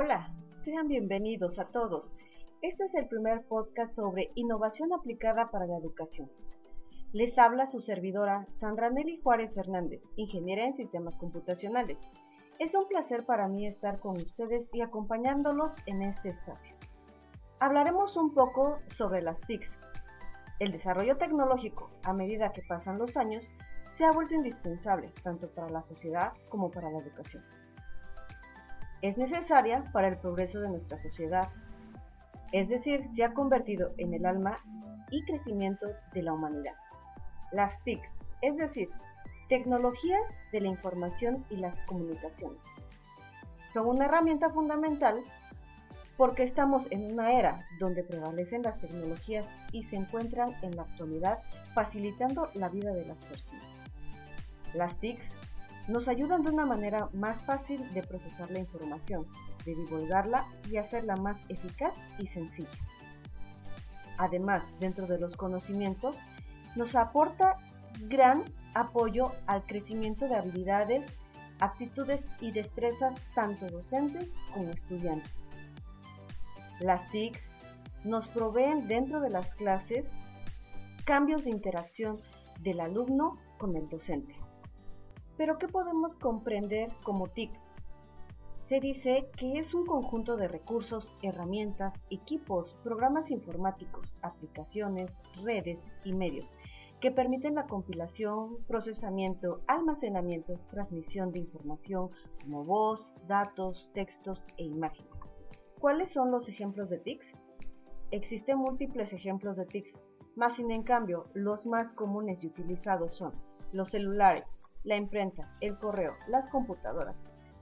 Hola, sean bienvenidos a todos. Este es el primer podcast sobre innovación aplicada para la educación. Les habla su servidora Sandra Nelly Juárez Hernández, ingeniera en sistemas computacionales. Es un placer para mí estar con ustedes y acompañándolos en este espacio. Hablaremos un poco sobre las TICs. El desarrollo tecnológico, a medida que pasan los años, se ha vuelto indispensable tanto para la sociedad como para la educación es necesaria para el progreso de nuestra sociedad, es decir, se ha convertido en el alma y crecimiento de la humanidad. Las TICs, es decir, tecnologías de la información y las comunicaciones, son una herramienta fundamental porque estamos en una era donde prevalecen las tecnologías y se encuentran en la actualidad facilitando la vida de las personas. Las TICs nos ayudan de una manera más fácil de procesar la información, de divulgarla y hacerla más eficaz y sencilla. Además, dentro de los conocimientos, nos aporta gran apoyo al crecimiento de habilidades, actitudes y destrezas tanto docentes como estudiantes. Las TICs nos proveen dentro de las clases cambios de interacción del alumno con el docente. Pero ¿qué podemos comprender como TIC? Se dice que es un conjunto de recursos, herramientas, equipos, programas informáticos, aplicaciones, redes y medios que permiten la compilación, procesamiento, almacenamiento, transmisión de información como voz, datos, textos e imágenes. ¿Cuáles son los ejemplos de TICs? Existen múltiples ejemplos de TICs, más sin en cambio los más comunes y utilizados son los celulares, la imprenta, el correo, las computadoras.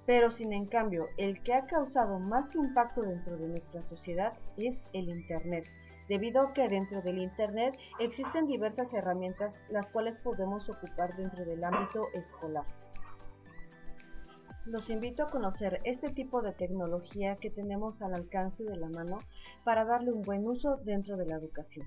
Pero sin en cambio, el que ha causado más impacto dentro de nuestra sociedad es el Internet, debido a que dentro del Internet existen diversas herramientas las cuales podemos ocupar dentro del ámbito escolar. Los invito a conocer este tipo de tecnología que tenemos al alcance de la mano para darle un buen uso dentro de la educación.